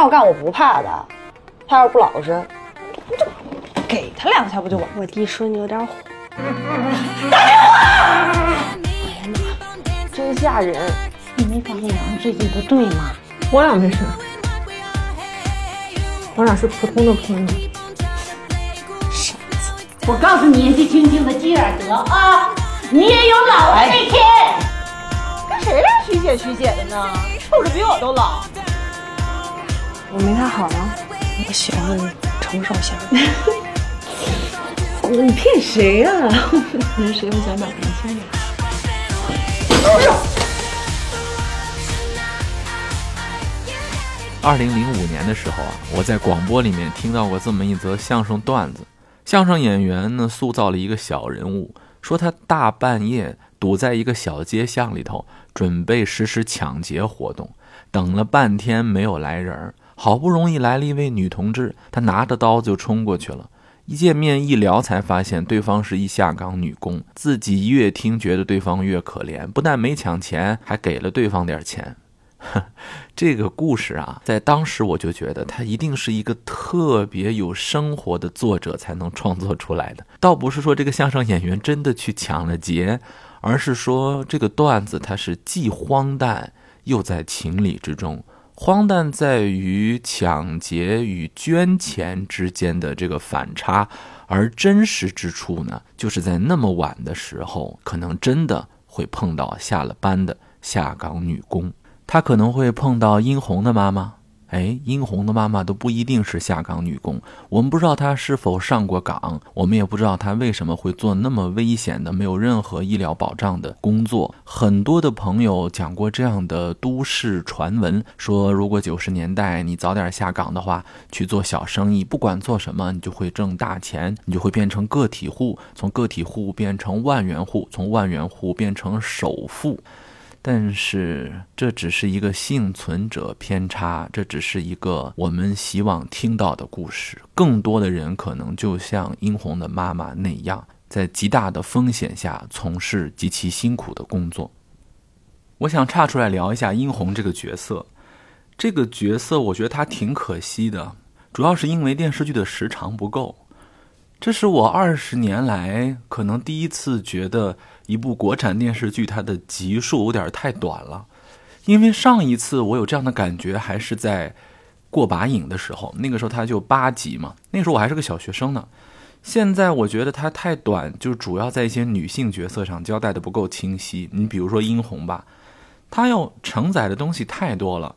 要干我不怕的，他要是不老实，就给他两下不就完？我弟说你有点火，打电话！天哪真吓人。你没发现杨最近不对吗？我俩没事，我俩是普通的朋友。傻子我告诉你，年纪轻轻的积点德啊，你也有老的那天。跟谁俩虚姐虚姐的呢？瞅着比我都老。我没他好吗？我喜欢成熟型的。你骗谁呀、你是谁？会想找年轻点。二零零五年的时候啊，我在广播里面听到过这么一则相声段子。相声演员呢，塑造了一个小人物，说他大半夜堵在一个小街巷里头，准备实施抢劫活动，等了半天没有来人儿，好不容易来了一位女同志，她拿着刀就冲过去了。一见面一聊，才发现对方是一下岗女工，自己越听觉得对方越可怜，不但没抢钱，还给了对方点钱。这个故事啊，在当时我就觉得他一定是一个特别有生活的作者才能创作出来的。倒不是说这个相声演员真的去抢了劫，而是说这个段子它是既荒诞又在情理之中。荒诞在于抢劫与捐钱之间的这个反差，而真实之处呢，就是在那么晚的时候，可能真的会碰到下了班的下岗女工。她可能会碰到殷红的妈妈，哎，殷红的妈妈都不一定是下岗女工，我们不知道她是否上过岗，我们也不知道她为什么会做那么危险的、没有任何医疗保障的工作。很多的朋友讲过这样的都市传闻，说如果九十年代你早点下岗的话，去做小生意，不管做什么，你就会挣大钱，你就会变成个体户，从个体户变成万元户，从万元户变成首富。但是这只是一个幸存者偏差，这只是一个我们希望听到的故事。更多的人可能就像殷红的妈妈那样，在极大的风险下从事极其辛苦的工作。我想岔出来聊一下殷红这个角色。这个角色我觉得他挺可惜的，主要是因为电视剧的时长不够。这是我二十年来可能第一次觉得一部国产电视剧它的集数有点太短了，因为上一次我有这样的感觉还是在过把瘾的时候，那个时候它就八集嘛，那时候我还是个小学生呢。现在我觉得它太短，就主要在一些女性角色上交代的不够清晰。你比如说殷红吧，她要承载的东西太多了。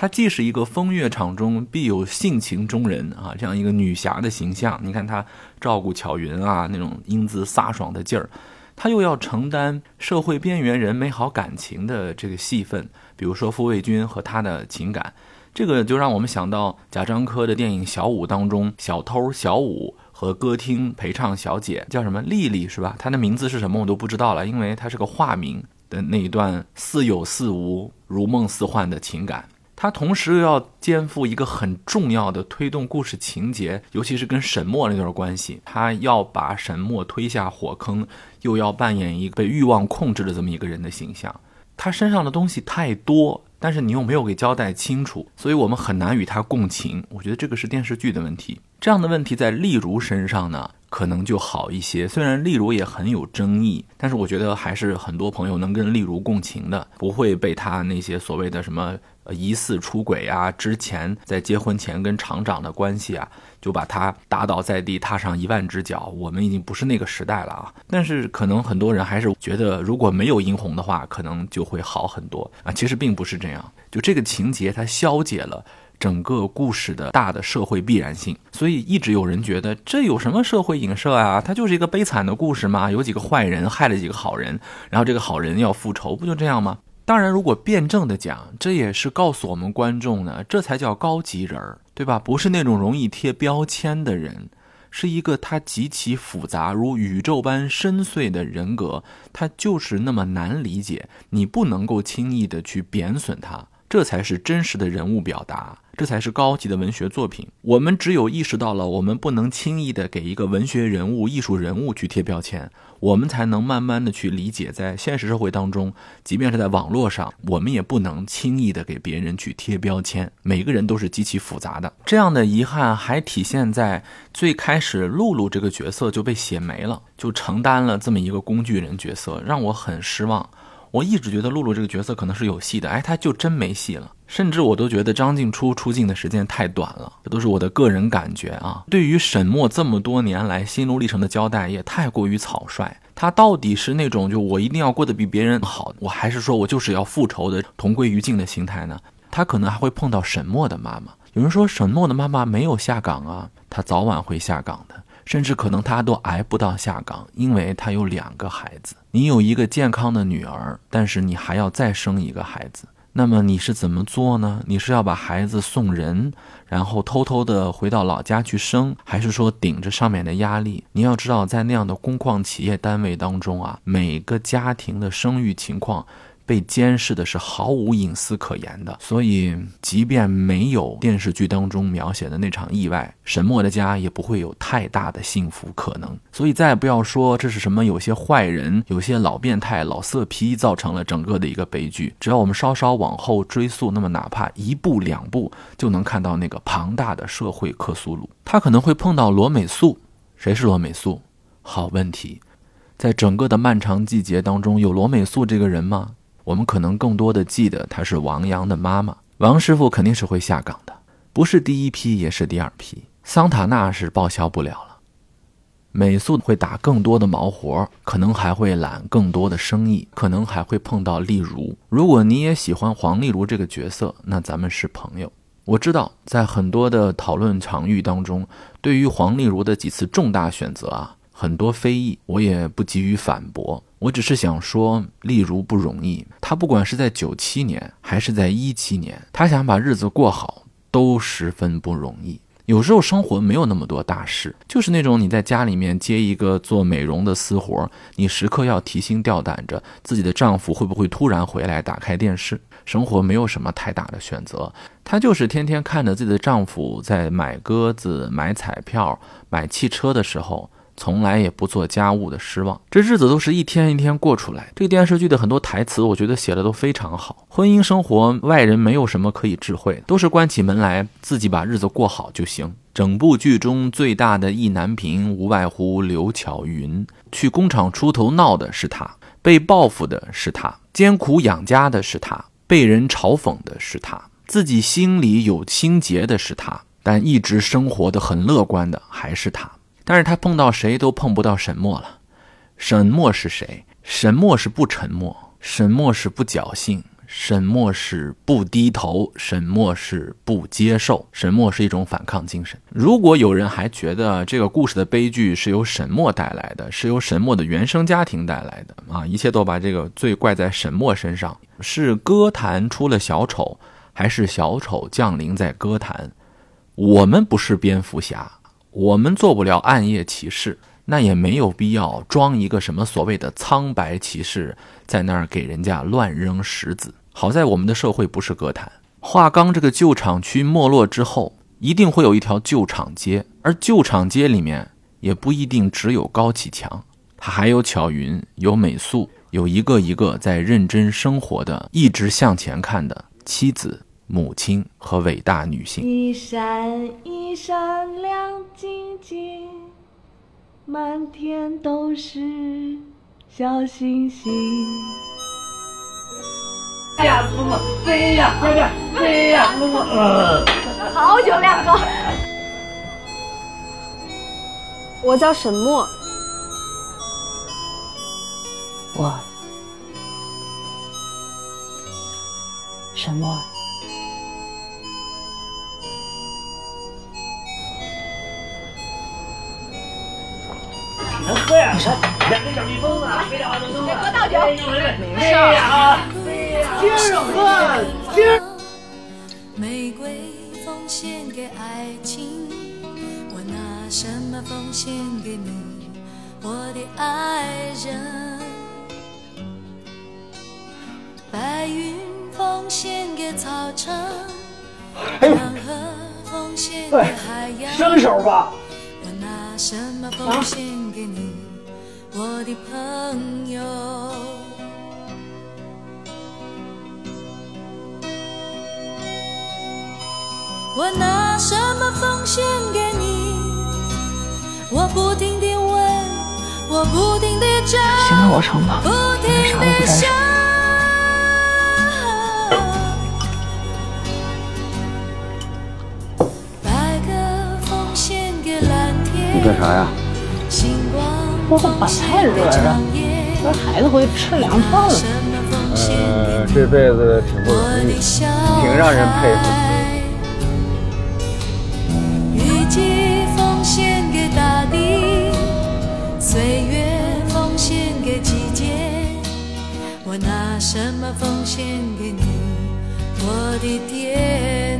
她既是一个风月场中必有性情中人啊，这样一个女侠的形象。你看她照顾巧云啊，那种英姿飒爽的劲儿，她又要承担社会边缘人美好感情的这个戏份，比如说傅卫军和他的情感，这个就让我们想到贾樟柯的电影《小五》当中，小偷小五和歌厅陪唱小姐叫什么丽丽是吧？她的名字是什么我都不知道了，因为她是个化名的那一段似有似无、如梦似幻的情感。他同时又要肩负一个很重要的推动故事情节，尤其是跟沈墨那段关系，他要把沈墨推下火坑，又要扮演一个被欲望控制的这么一个人的形象。他身上的东西太多，但是你又没有给交代清楚，所以我们很难与他共情。我觉得这个是电视剧的问题。这样的问题在丽如身上呢，可能就好一些。虽然丽如也很有争议，但是我觉得还是很多朋友能跟丽如共情的，不会被他那些所谓的什么。疑似出轨啊，之前在结婚前跟厂长的关系啊，就把他打倒在地，踏上一万只脚。我们已经不是那个时代了啊！但是可能很多人还是觉得，如果没有殷红的话，可能就会好很多啊。其实并不是这样，就这个情节它消解了整个故事的大的社会必然性，所以一直有人觉得这有什么社会影射啊？它就是一个悲惨的故事嘛，有几个坏人害了几个好人，然后这个好人要复仇，不就这样吗？当然，如果辩证的讲，这也是告诉我们观众呢，这才叫高级人儿，对吧？不是那种容易贴标签的人，是一个他极其复杂如宇宙般深邃的人格，他就是那么难理解，你不能够轻易的去贬损他，这才是真实的人物表达，这才是高级的文学作品。我们只有意识到了，我们不能轻易的给一个文学人物、艺术人物去贴标签，我们才能慢慢的去理解，在现实社会当中，即便是在网络上，我们也不能轻易的给别人去贴标签。每个人都是极其复杂的。这样的遗憾还体现在最开始，露露这个角色就被写没了，就承担了这么一个工具人角色，让我很失望。我一直觉得露露这个角色可能是有戏的，哎，她就真没戏了。甚至我都觉得张静初出镜的时间太短了，这都是我的个人感觉啊。对于沈墨这么多年来心路历程的交代也太过于草率。他到底是那种就我一定要过得比别人好，我还是说我就是要复仇的同归于尽的心态呢？他可能还会碰到沈墨的妈妈。有人说沈墨的妈妈没有下岗啊，他早晚会下岗的。甚至可能他都挨不到下岗，因为他有两个孩子。你有一个健康的女儿，但是你还要再生一个孩子，那么你是怎么做呢？你是要把孩子送人，然后偷偷的回到老家去生，还是说顶着上面的压力？你要知道，在那样的工矿企业单位当中啊，每个家庭的生育情况。被监视的是毫无隐私可言的，所以即便没有电视剧当中描写的那场意外，沈默的家也不会有太大的幸福可能。所以再不要说这是什么有些坏人、有些老变态、老色批造成了整个的一个悲剧。只要我们稍稍往后追溯，那么哪怕一步两步，就能看到那个庞大的社会克苏鲁。他可能会碰到罗美素，谁是罗美素？好问题，在整个的漫长季节当中，有罗美素这个人吗？我们可能更多的记得她是王阳的妈妈，王师傅肯定是会下岗的，不是第一批也是第二批。桑塔纳是报销不了了，美素会打更多的毛活，可能还会揽更多的生意，可能还会碰到丽如。如果你也喜欢黄丽如这个角色，那咱们是朋友。我知道在很多的讨论场域当中，对于黄丽如的几次重大选择啊。很多非议，我也不急于反驳。我只是想说，例如不容易。他不管是在九七年还是在一七年，他想把日子过好，都十分不容易。有时候生活没有那么多大事，就是那种你在家里面接一个做美容的私活，你时刻要提心吊胆着自己的丈夫会不会突然回来打开电视。生活没有什么太大的选择，她就是天天看着自己的丈夫在买鸽子、买彩票、买汽车的时候。从来也不做家务的失望，这日子都是一天一天过出来。这个电视剧的很多台词，我觉得写的都非常好。婚姻生活，外人没有什么可以智慧，都是关起门来自己把日子过好就行。整部剧中最大的意难平，无外乎刘巧云。去工厂出头闹的是他，被报复的是他，艰苦养家的是他，被人嘲讽的是他，自己心里有心结的是他，但一直生活的很乐观的还是他。但是他碰到谁都碰不到沈墨了。沈墨是谁？沈墨是不沉默，沈墨是不侥幸，沈墨是不低头，沈墨是不接受，沈墨是一种反抗精神。如果有人还觉得这个故事的悲剧是由沈墨带来的，是由沈墨的原生家庭带来的啊，一切都把这个罪怪在沈墨身上，是歌坛出了小丑，还是小丑降临在歌坛？我们不是蝙蝠侠。我们做不了暗夜骑士，那也没有必要装一个什么所谓的苍白骑士，在那儿给人家乱扔石子。好在我们的社会不是歌坛，华钢这个旧厂区没落之后，一定会有一条旧厂街，而旧厂街里面也不一定只有高启强，他还有巧云，有美素，有一个一个在认真生活的、一直向前看的妻子。母亲和伟大女性。一闪一闪亮晶晶，满天都是小星星。飞呀，木木，飞呀，快点，飞呀，木木。好久亮哥。我叫沈墨。我，沈墨。喝呀！两个小蜜蜂啊，飞呀，飞呀！喝倒酒，没事啊，接着喝，接。玫瑰奉献给爱情，我拿什么奉献给你，我的爱人？白云奉献给草场，黄河奉献给海洋？伸手吧。我拿什么奉献给你，我的朋友？我拿什么奉献给你？我不停地问，我不停地找，不停啥都不地想再说。。白鸽奉献给蓝天。你干啥呀？星光我可把太热了，这孩子回去吃凉饭了。呃，这辈子挺不容易，挺让人佩服。雨季奉献给大地，岁月奉献给季节。我拿什么奉献给你，我的爹